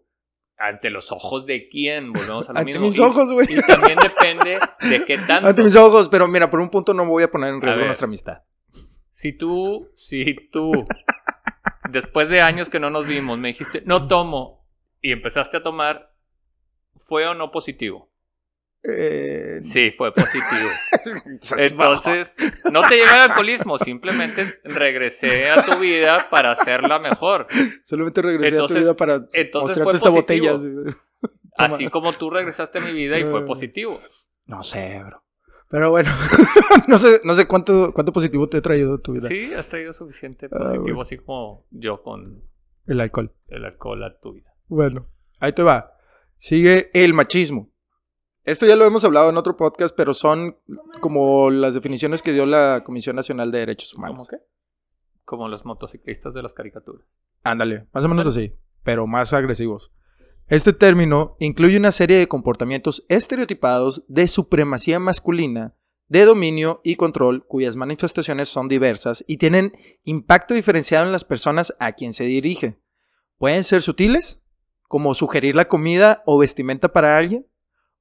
¿Ante los ojos de quién? Volvemos a lo Ante mismo. mis ojos, güey. Y también depende de qué tanto. Ante mis ojos, pero mira, por un punto no voy a poner en riesgo nuestra amistad. Si tú, si tú, después de años que no nos vimos, me dijiste, no tomo, y empezaste a tomar, ¿fue o no positivo? Eh, Sí, fue positivo. Entonces, no te llevé al alcoholismo, simplemente regresé a tu vida para hacerla mejor. Solamente regresé a tu vida para entonces mostrarte esta botella. Así como tú regresaste a mi vida y fue Eh. positivo. No sé, bro. Pero bueno, no sé, no sé cuánto, cuánto positivo te ha traído tu vida. Sí, has traído suficiente Ah, positivo, bueno. así como yo con El alcohol. el alcohol a tu vida. Bueno, ahí te va. Sigue el machismo. Esto ya lo hemos hablado en otro podcast, pero son como las definiciones que dio la Comisión Nacional de Derechos ¿Cómo Humanos. qué? Como los motociclistas de las caricaturas. Ándale, más o menos así, pero más agresivos. Este término incluye una serie de comportamientos estereotipados de supremacía masculina, de dominio y control, cuyas manifestaciones son diversas y tienen impacto diferenciado en las personas a quien se dirige. Pueden ser sutiles, como sugerir la comida o vestimenta para alguien,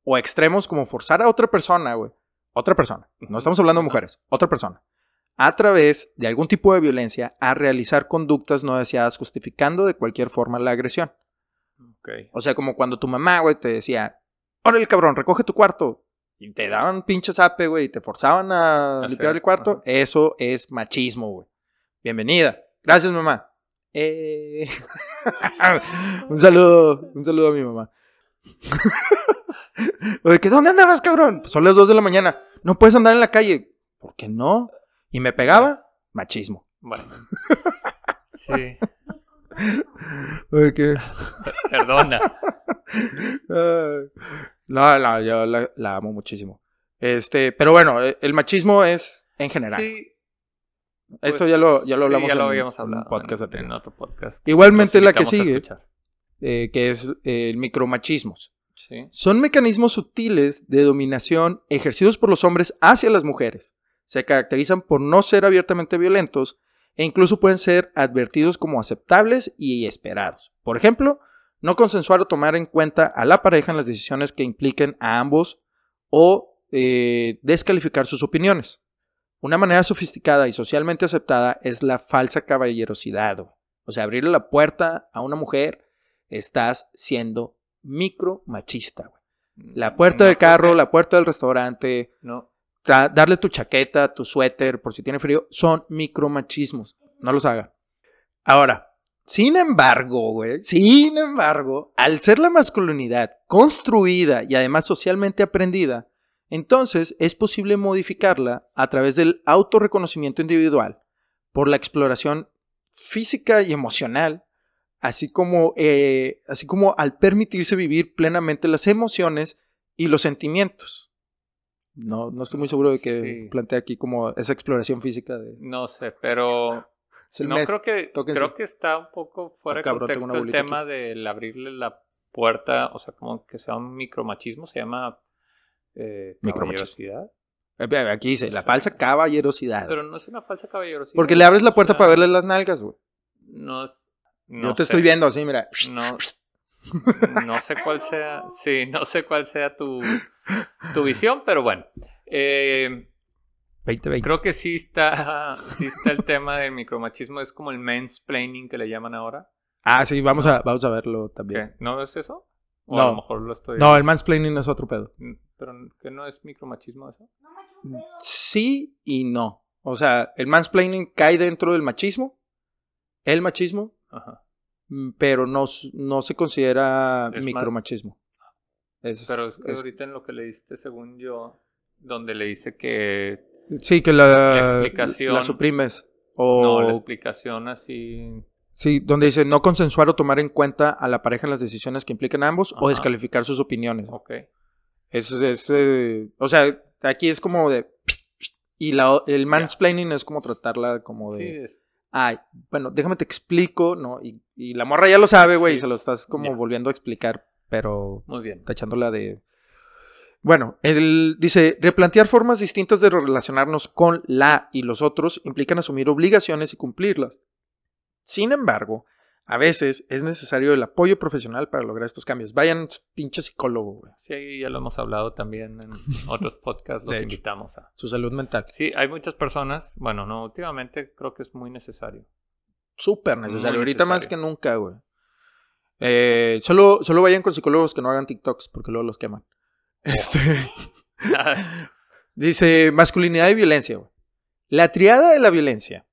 o extremos como forzar a otra persona, güey. Otra persona. No estamos hablando de mujeres, otra persona. A través de algún tipo de violencia a realizar conductas no deseadas justificando de cualquier forma la agresión. Ok. O sea, como cuando tu mamá, güey, te decía, órale, cabrón, recoge tu cuarto. Y te daban pinche zape, güey, y te forzaban a limpiar el cuarto. ajá. Eso es machismo, güey. Bienvenida. Gracias, mamá. Eh... un saludo, un saludo a mi mamá. Oye, ¿que dónde andabas, cabrón? Pues son las 2 de la mañana. No puedes andar en la calle. ¿Por qué no? Y me pegaba, machismo. Bueno. Sí, Oye, ¿qué? perdona. No, no, yo la, la amo muchísimo. Este, pero bueno, el machismo es en general. Sí. Esto pues, ya lo, ya lo sí, hablamos ya lo en- habíamos en un hablado podcast en, otro podcast. Igualmente la que sigue, eh, que es eh, el micromachismos. Sí. Son mecanismos sutiles de dominación ejercidos por los hombres hacia las mujeres. Se caracterizan por no ser abiertamente violentos e incluso pueden ser advertidos como aceptables y esperados. Por ejemplo, no consensuar o tomar en cuenta a la pareja en las decisiones que impliquen a ambos o eh, descalificar sus opiniones. Una manera sofisticada y socialmente aceptada es la falsa caballerosidad. O sea, abrirle la puerta a una mujer, estás siendo micromachista. güey. La puerta No del carro, la puerta del restaurante, No. darle tu chaqueta, tu suéter por si tiene frío, son micromachismos. No los haga. Ahora, sin embargo, güey, sin embargo, al ser la masculinidad construida y además socialmente aprendida, entonces es posible modificarla a través del autorreconocimiento individual, por la exploración física y emocional, así como, eh, así como al permitirse vivir plenamente las emociones y los sentimientos. No, no estoy muy seguro de que Sí. plantea aquí como esa exploración física de... No sé, pero no mes. creo que tóquense. creo que está un poco fuera Ah, de contexto el tema del abrirle la puerta, o sea, como que sea un micromachismo, se llama eh, caballerosidad. Eh, Aquí dice, la falsa caballerosidad. Pero no es una falsa caballerosidad. Porque le abres la puerta para verle las nalgas, güey. No, no Yo te sé. estoy viendo así, mira. No, no sé cuál sea, sí, no sé cuál sea tu, tu visión, pero bueno. Eh, 2020. Creo que sí está, sí está el tema del micromachismo. Es como el mansplaining que le llaman ahora. Ah, sí, vamos a, vamos a verlo también. ¿Qué? ¿No es eso? O No. a lo mejor lo estoy... No, el mansplaining es otro pedo. Mm, Pero que no es micromachismo eso. Sí y no. O sea, el mansplaining cae dentro del machismo, el machismo, Ajá. mm, pero no, no se considera Es micromachismo. Es, Pero es que es- ahorita en lo que leíste, según yo, donde le dice que sí, que la, la explicación- la suprimes. O, no, la explicación así. Sí, donde dice no consensuar o tomar en cuenta a la pareja en las decisiones que impliquen a ambos o descalificar sus opiniones. Ok. Es, es, eh, o sea, aquí es como de... Y la, el mansplaining es como tratarla como de... Sí, es- Ay, bueno, déjame te explico, ¿no? Y, y la morra ya lo sabe, güey, Sí. y se lo estás como volviendo a explicar, pero muy bien. tachándola de... Bueno, él dice, replantear formas distintas de relacionarnos con la y los otros implican asumir obligaciones y cumplirlas. Sin embargo, a veces es necesario el apoyo profesional para lograr estos cambios. Vayan, pinche psicólogo, güey. Sí, ya lo hemos hablado también en otros podcasts, los hecho. invitamos a. Su salud mental. Sí, hay muchas personas, bueno, no, últimamente creo que es muy necesario. Súper necesario. Ahorita más que nunca, güey. Eh, solo, solo vayan con psicólogos que no hagan TikToks porque luego los queman. Este. Dice masculinidad y violencia. güey. La triada de la violencia.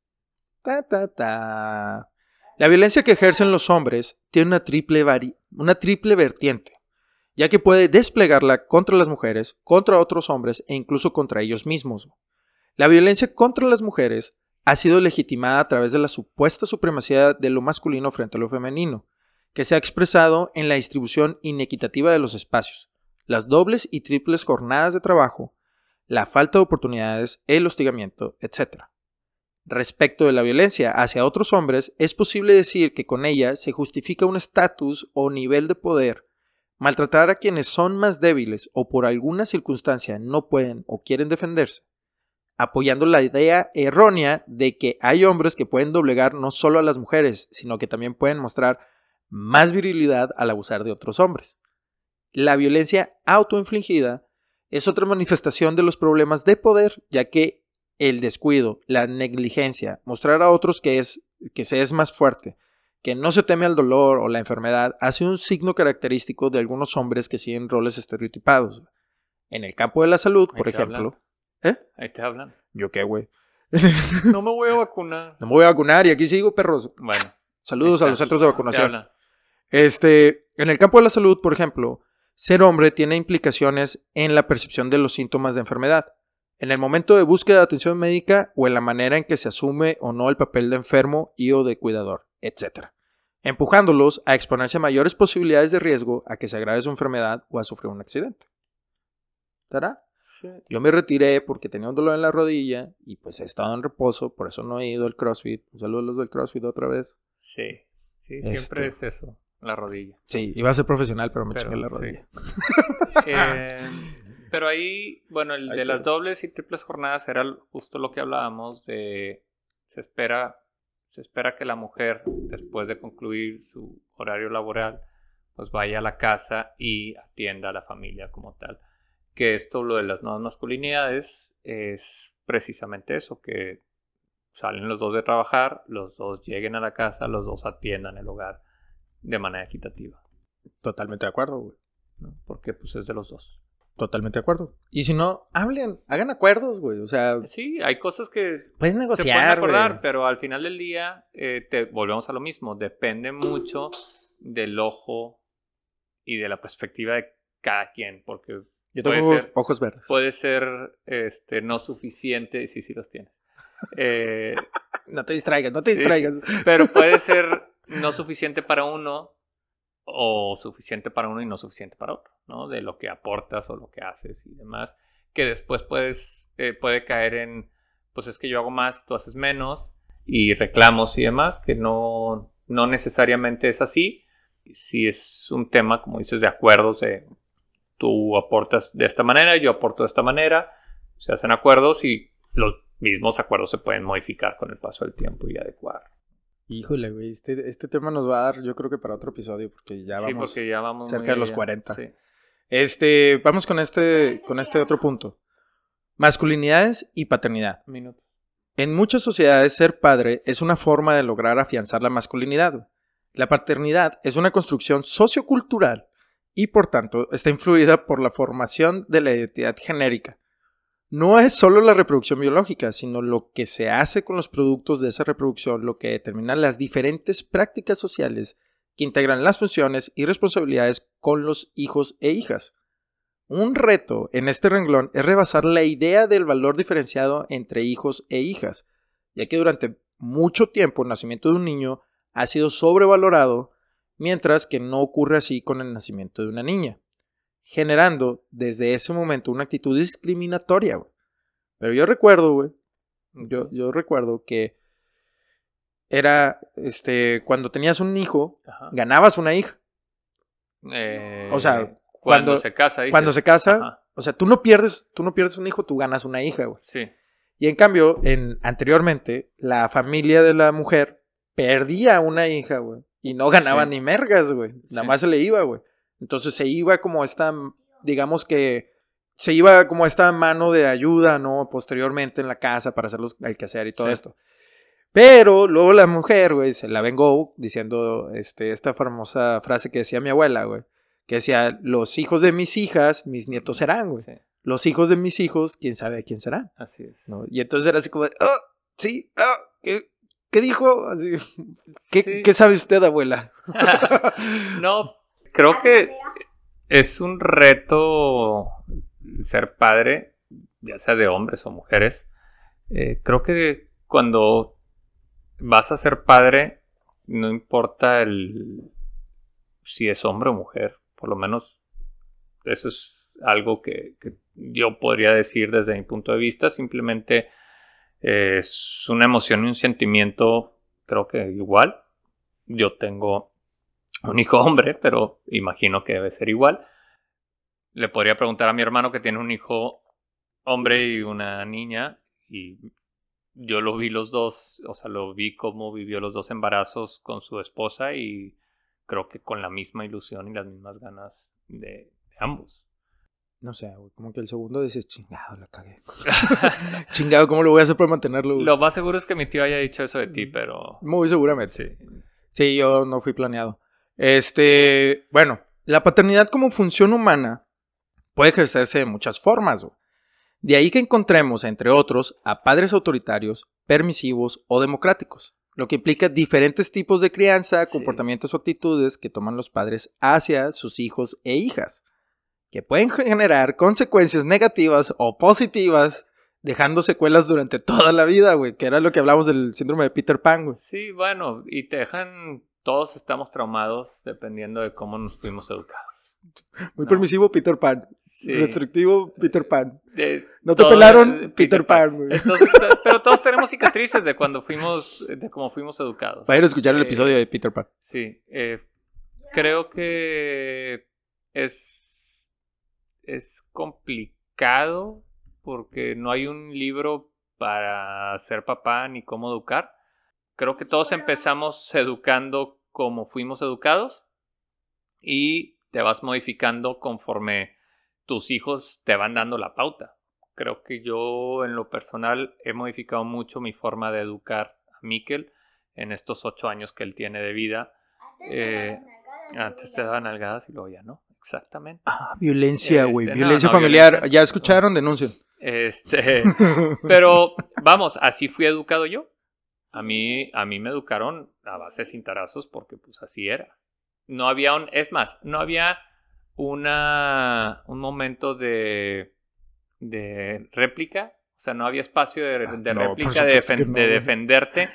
La violencia que ejercen los hombres tiene una triple, una triple vertiente, ya que puede desplegarla contra las mujeres, contra otros hombres e incluso contra ellos mismos. La violencia contra las mujeres ha sido legitimada a través de la supuesta supremacía de lo masculino frente a lo femenino, que se ha expresado en la distribución inequitativa de los espacios, las dobles y triples jornadas de trabajo, la falta de oportunidades, el hostigamiento, etc. Respecto de la violencia hacia otros hombres, es posible decir que con ella se justifica un estatus o nivel de poder. Maltratar a quienes son más débiles o por alguna circunstancia no pueden o quieren defenderse, apoyando la idea errónea de que hay hombres que pueden doblegar no solo a las mujeres, sino que también pueden mostrar más virilidad al abusar de otros hombres. La violencia autoinfligida es otra manifestación de los problemas de poder, ya que el descuido, la negligencia, mostrar a otros que, es, que se es más fuerte, que no se teme al dolor o la enfermedad, hace un signo característico de algunos hombres que siguen roles estereotipados. En el campo de la salud, por ejemplo. Ahí te hablan. ¿Yo qué, güey? No me voy a vacunar. No me voy a vacunar y aquí sigo, perros. Bueno, Saludos a los centros de vacunación. Este, en el campo de la salud, por ejemplo, ser hombre tiene implicaciones en la percepción de los síntomas de enfermedad, en el momento de búsqueda de atención médica o en la manera en que se asume o no el papel de enfermo y o de cuidador, etc. Empujándolos a exponerse a mayores posibilidades de riesgo a que se agrave su enfermedad o a sufrir un accidente. ¿Tará? Yo me retiré porque tenía un dolor en la rodilla y pues he estado en reposo, por eso no he ido al CrossFit. Un saludo a los del CrossFit otra vez. Sí, sí, Este. siempre es eso, la rodilla. Sí, iba a ser profesional, pero me Pero, chingué la sí. rodilla. Eh, pero ahí, bueno, el Ahí de las dobles y triples jornadas era justo lo que hablábamos de se espera se espera que la mujer después de concluir su horario laboral pues vaya a la casa y atienda a la familia como tal. Que esto lo de las nuevas masculinidades es precisamente eso, que salen los dos de trabajar, los dos lleguen a la casa, los dos atiendan el hogar de manera equitativa, Totalmente de acuerdo, güey. ¿no? Porque pues es de los dos. Totalmente de acuerdo. Y si no, hablen, hagan acuerdos, güey. O sea, Sí, hay cosas que puedes se pueden negociar, acordar, güey. pero al final del día eh, te volvemos a lo mismo. Depende mucho del ojo y de la perspectiva de cada quien, porque Yo puede tengo ser. ojos verdes. puede ser este, no suficiente, sí, sí los tienes. Eh, No te distraigas, no te Sí. distraigas. pero puede ser no suficiente para uno o suficiente para uno y no suficiente para otro, ¿no? De lo que aportas o lo que haces y demás, que después puedes, eh, puede caer en, pues es que yo hago más, tú haces menos y reclamos y demás, que no, no necesariamente es así. Si es un tema, como dices, de acuerdos, de tú aportas de esta manera, yo aporto de esta manera, se hacen acuerdos y los mismos acuerdos se pueden modificar con el paso del tiempo y adecuar. Híjole, güey. Este, este tema nos va a dar, yo creo que para otro episodio, porque ya sí, vamos. porque ya vamos cerca de los allá. 40. Sí. Este, vamos con este, con este otro punto. Masculinidades y paternidad. Minutos. En muchas sociedades ser padre es una forma de lograr afianzar la masculinidad. La paternidad es una construcción sociocultural y por tanto está influida por la formación de la identidad genérica. No es solo la reproducción biológica, sino lo que se hace con los productos de esa reproducción lo que determina las diferentes prácticas sociales que integran las funciones y responsabilidades con los hijos e hijas. Un reto en este renglón es rebasar la idea del valor diferenciado entre hijos e hijas, ya que durante mucho tiempo el nacimiento de un niño ha sido sobrevalorado, mientras que no ocurre así con el nacimiento de una niña, generando desde ese momento una actitud discriminatoria. Pero yo recuerdo, yo, yo recuerdo que era, este, cuando tenías un hijo, Ajá. ganabas una hija. Eh, O sea, cuando, cuando- se casa. Cuando se casa, Ajá, o sea, tú no pierdes, tú no pierdes un hijo, tú ganas una hija, güey. Sí. Y en cambio, en, anteriormente, la familia de la mujer perdía una hija, güey. Y no ganaba Sí. ni mergas, güey. Nada Sí. más se le iba, güey. Entonces se iba como esta, digamos que, se iba como esta mano de ayuda, ¿no? Posteriormente en la casa para hacer los, el quehacer y todo Sí. esto. Pero luego la mujer, güey, se la vengó diciendo este, esta famosa frase que decía mi abuela, güey. Que decía, los hijos de mis hijas, mis nietos serán, güey. sí, Los hijos de mis hijos, quién sabe quién serán. así es. ¿no? Y entonces era así como, ah, sí, ah, ¿qué, qué dijo? Así, ¿qué, Sí. qué sabe usted, abuela? no, creo que es un reto ser padre, ya sea de hombres o mujeres. Eh, creo que cuando vas a ser padre, no importa el si es hombre o mujer, por lo menos eso es algo que, yo podría decir desde mi punto de vista. Simplemente eh, es una emoción y un sentimiento, creo que igual. Yo tengo un hijo hombre, pero imagino que debe ser igual. Le podría preguntar a mi hermano que tiene un hijo hombre y una niña y yo lo vi los dos, o sea, lo vi cómo vivió los dos embarazos con su esposa y creo que con la misma ilusión y las mismas ganas de, de ambos. No sé, güey, como que el segundo dices, chingado, la cagué. chingado, ¿cómo lo voy a hacer para mantenerlo? güey? Lo más seguro es que mi tío haya dicho eso de ti, pero Muy seguramente. sí. Sí, yo no fui planeado. Este, bueno, la paternidad como función humana puede ejercerse de muchas formas. güey. De ahí que encontremos, entre otros, a padres autoritarios, permisivos o democráticos, lo que implica diferentes tipos de crianza, Sí. comportamientos o actitudes que toman los padres hacia sus hijos e hijas, que pueden generar consecuencias negativas o positivas, dejando secuelas durante toda la vida, güey, que era lo que hablamos del síndrome de Peter Pan, güey. Sí, bueno, y te dejan, todos estamos traumados dependiendo de cómo nos fuimos educados. Muy No. permisivo, Peter Pan. Sí. Restrictivo, Peter Pan. De- No te pelaron, de Peter Pan. Entonces, pero todos tenemos cicatrices de cuando fuimos, de cómo fuimos educados. Vayan a escuchar el Eh, episodio de Peter Pan. Sí, eh, creo que es, es complicado porque no hay un libro para ser papá ni cómo educar. Creo que todos empezamos educando como fuimos educados y te vas modificando conforme tus hijos te van dando la pauta. Creo que yo en lo personal he modificado mucho mi forma de educar a Miquel en estos ocho años que él tiene de vida. Eh, Antes te daban algadas y luego ya no. Exactamente. Ah, violencia, Este, güey. no, violencia no, familiar. violencia. Ya escucharon, denuncian. Este, pero vamos, así fui educado yo. A mí, a mí me educaron a base de cintarazos porque pues así era. No había un, es más, no había una, un momento de, de réplica. O sea, no había espacio de, de Ah, no, por réplica, de, defen- no, de defenderte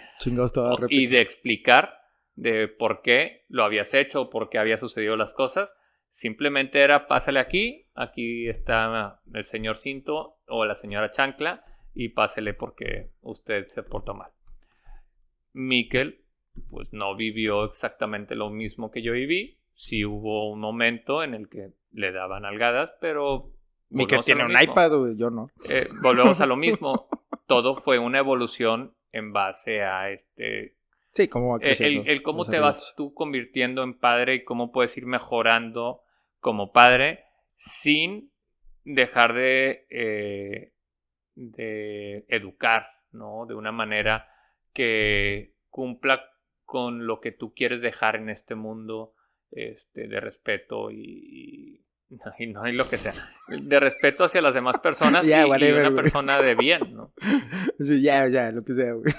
y de explicar de por qué lo habías hecho o por qué había sucedido las cosas. Simplemente era pásale aquí, aquí está el señor Cinto o la señora Chancla y pásele porque usted se portó mal. Miquel, pues no vivió exactamente lo mismo que yo viví. Sí hubo un momento en el que le daban algadas, pero... Mi que tiene un iPad, güey. Yo no. Eh, volvemos a lo mismo. Todo fue una evolución en base a este Sí, cómo va el, creciendo. el- el cómo te vas tú convirtiendo en padre y cómo puedes ir mejorando como padre sin dejar de, eh, de educar, ¿no? De una manera que cumpla con lo que tú quieres dejar en este mundo este, de respeto y, y no y lo que sea, de respeto hacia las demás personas Ya, y- y, whatever, una persona de bien, ¿no? Sí, ya, ya, lo que sea, güey.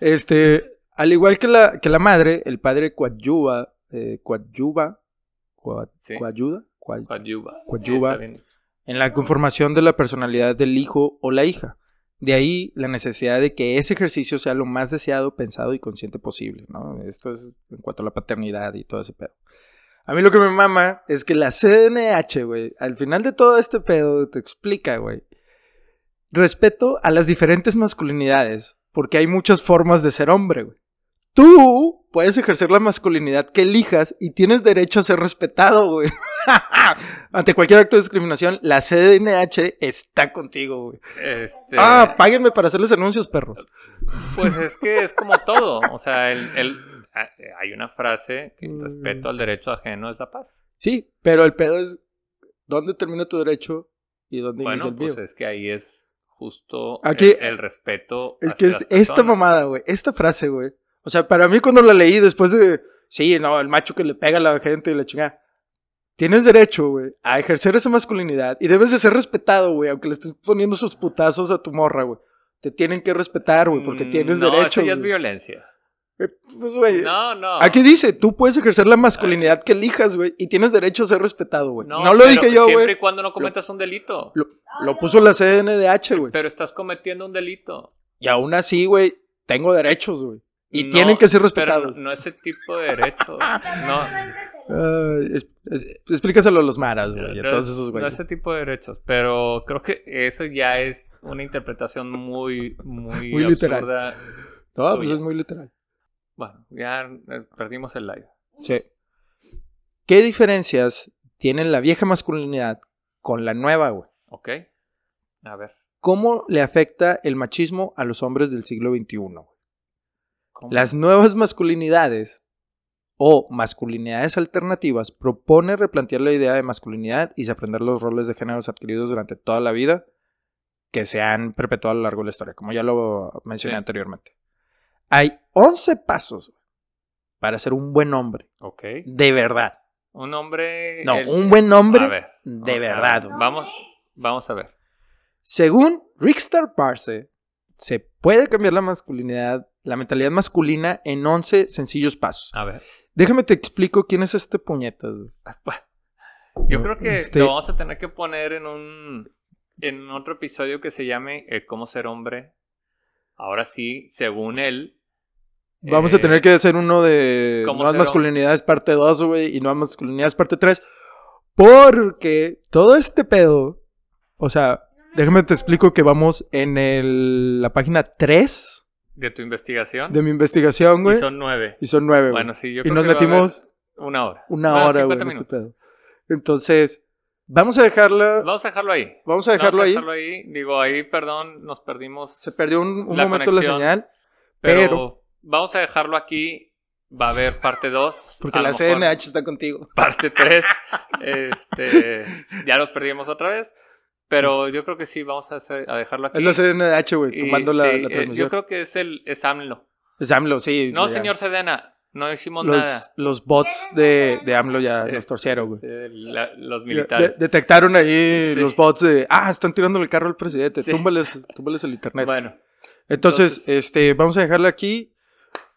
este, al igual que la, que la madre, el padre coadyuva, eh, coadyuva, Sí. Sí, en la conformación de la personalidad del hijo o la hija. De ahí la necesidad de que ese ejercicio sea lo más deseado, pensado y consciente posible, ¿no? Esto es en cuanto a la paternidad y todo ese pedo. A mí lo que me mama es que la CNH, güey, al final de todo este pedo te explica, güey. Respeto a las diferentes masculinidades, porque hay muchas formas de ser hombre, güey. Tú puedes ejercer la masculinidad que elijas y tienes derecho a ser respetado, güey. Ante cualquier acto de discriminación, la CNH está contigo, güey. Este, Ah, páguenme para hacerles anuncios, perros. Pues es que es como todo. O sea, el, el- ah, hay una frase que el Mm. respeto al derecho ajeno es la paz. Sí, pero el pedo es dónde termina tu derecho y dónde inicia Bueno, el mío. pues es que ahí es justo Aquí- el, el respeto. Es que es- esta mamada, güey, esta frase, güey. O sea, para mí cuando la leí después de, sí, no, el macho que le pega a la gente y la chingada. Tienes derecho, güey, a ejercer esa masculinidad y debes de ser respetado, güey, aunque le estés poniendo sus putazos a tu morra, güey. Te tienen que respetar, güey, porque Mm, tienes no, derechos. Eso ya es güey. violencia. Eh, Pues, güey, No, no. Aquí dice, tú puedes ejercer la masculinidad que elijas, güey, y tienes derecho a ser respetado, güey. No, lo pero dije yo, Siempre güey. y cuando no cometas un delito. Lo, lo puso la CNDH, güey. Pero estás cometiendo un delito. Y aún así, güey, tengo derechos, güey. Y No, tienen que ser respetados. No, no ese tipo de derechos. No. Es- es- explícaselo a los maras, güey, a no todos no ese tipo de derechos. Pero creo que eso ya es una interpretación muy, muy, Muy literal. absurda. No, pues es muy literal. Bueno, ya eh, perdimos el live. Sí. ¿Qué diferencias tiene la vieja masculinidad con la nueva, güey? ¿Ok? A ver. ¿Cómo le afecta el machismo a los hombres del siglo XXI? Las nuevas masculinidades o masculinidades alternativas propone replantear la idea de masculinidad y aprender los roles de géneros adquiridos durante toda la vida que se han perpetuado a lo largo de la historia, como ya lo mencioné Sí. anteriormente. Hay 11 pasos para ser un buen hombre, Ok. de verdad. Un hombre. No, el- un buen hombre A ver. de verdad. Vamos, vamos a ver. Según Rickstar Parse, se puede cambiar la masculinidad, la mentalidad masculina en 11 sencillos pasos. A ver. Déjame te explico quién es este puñetas. güey. Yo creo que Este- lo vamos a tener que poner en un. En otro episodio que se llame eh, Cómo ser hombre. Ahora sí, según él. Vamos eh, a tener que hacer uno de ¿cómo Nuevas Masculinidades parte 2, güey, y Nuevas Masculinidades parte 3. Porque todo este pedo, o sea, déjame te explico que vamos en el- la página 3 De tu investigación. de mi investigación, y güey. son nueve. Y son 9, güey. Bueno, sí, yo y creo nos que va a haber metimos Una hora. una Bueno, hora, güey, 50 en este pedo. Entonces, vamos a dejarla, Vamos a dejarlo ahí. vamos a dejarlo Vamos a ahí. dejarlo ahí. Digo, ahí, perdón, nos perdimos. Se perdió un, un la momento la señal, pero, pero- vamos a dejarlo aquí. Va a haber parte 2. porque la CNH está contigo. Parte 3. este, ya los perdimos otra vez. Pero yo creo que sí, vamos a, hacer- a dejarlo aquí. Es la CNH, güey, Y tomando la, sí, la eh, transmisión. yo creo que es el es AMLO. Es AMLO, sí. No, ya. señor Sedena, no hicimos nada. Los, bots de, de AMLO ya nos Es- torcieron, güey. los militares. de- detectaron ahí Sí. los bots de, ah, están tirando el carro al presidente, Sí. túmbales, túmbales el internet. bueno, entonces, entonces- este, vamos a dejarlo aquí.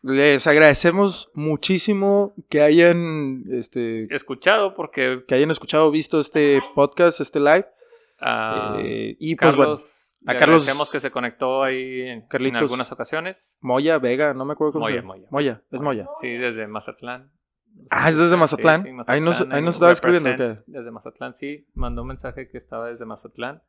Les agradecemos muchísimo que hayan, este, escuchado porque que hayan escuchado, visto este podcast, este live. A Eh, y pues Carlos, bueno, le a Carlos- agradecemos que se conectó ahí en, en Carlitos. algunas ocasiones. Moya, Vega, no me acuerdo cómo Moya, se llama. Moya. Moya, es Moya. Sí, desde Mazatlán. Ah, ¿es desde Mazatlán? Sí, sí, Ahí nos- Mazatlán, ahí nos en estaba escribiendo, ¿o Desde Mazatlán, sí. Mandó un mensaje que estaba desde Mazatlán.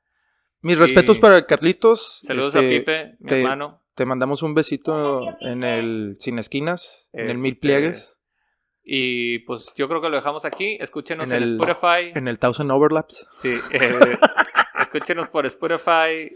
Mis Sí. respetos para Carlitos. Saludos este, a Pipe, mi te- hermano. Te mandamos un besito en el Sin Esquinas, en el Mil Este, Pliegues, Y pues yo creo que lo dejamos aquí. Escúchenos En en, el- Spotify. en el Thousand Overlaps. Sí, eh, escúchenos por Spotify,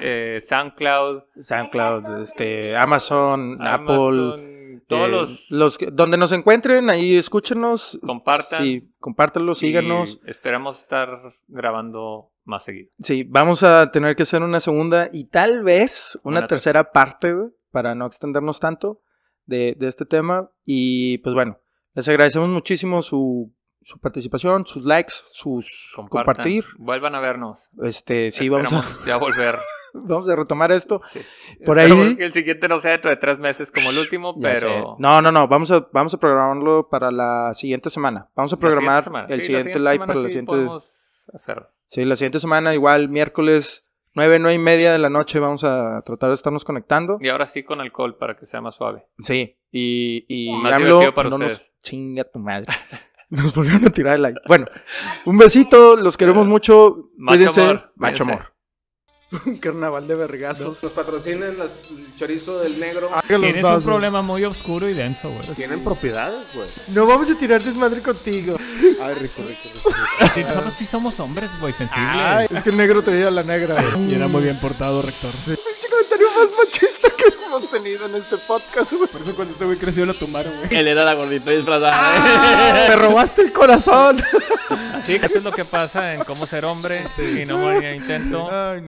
eh, SoundCloud, SoundCloud, este, Amazon, Apple. Todos eh, los, los que- donde nos encuentren, ahí escúchenos. Compartan. Sí, compártanlo, síganos. esperamos estar grabando más seguido. Sí, vamos a tener que hacer una segunda y tal vez una Una tercera parte, para no extendernos tanto de, de este tema. Y pues bueno, les agradecemos muchísimo su, su participación, sus likes, sus Compartan, compartir. Vuelvan a vernos. Este, sí, vamos a, ya volver. vamos a retomar esto. Sí. Por Espero ahí- que el siguiente no sea dentro de tres meses como el último, Ya sé. pero. No, no, no, vamos a, vamos a programarlo para la siguiente semana. Vamos a programar el Sí, siguiente live para la siguiente... Sí, la siguiente semana, igual miércoles nueve, nueve y media de la noche vamos a tratar de estarnos conectando. Y ahora sí con alcohol para que sea más suave. Sí, y, y Más AMLO para no nos ustedes. chinga tu madre. Nos volvieron a tirar el like. Bueno, un besito, los queremos mucho. Macho Cuídense. amor, Macho amor. Un carnaval de vergazos. Nos patrocinen las- el chorizo del negro. Los Tienes un problema muy oscuro y denso, güey. Tienen propiedades, güey. No vamos a tirar desmadre contigo. Ay, rico, rico, rico. rico. Sí, Nosotros sí somos hombres, güey, sensibles. Ay, es que el negro traía la negra. güey. Y era muy bien portado, rector. Pinche comentario más machista que hemos tenido en este podcast, güey. Por eso cuando este güey creció lo tumbaron, güey. Él era la gordita disfrazada. Me robaste el corazón. Así que eso es lo que pasa en cómo ser hombre y no morir en el intento. Ay,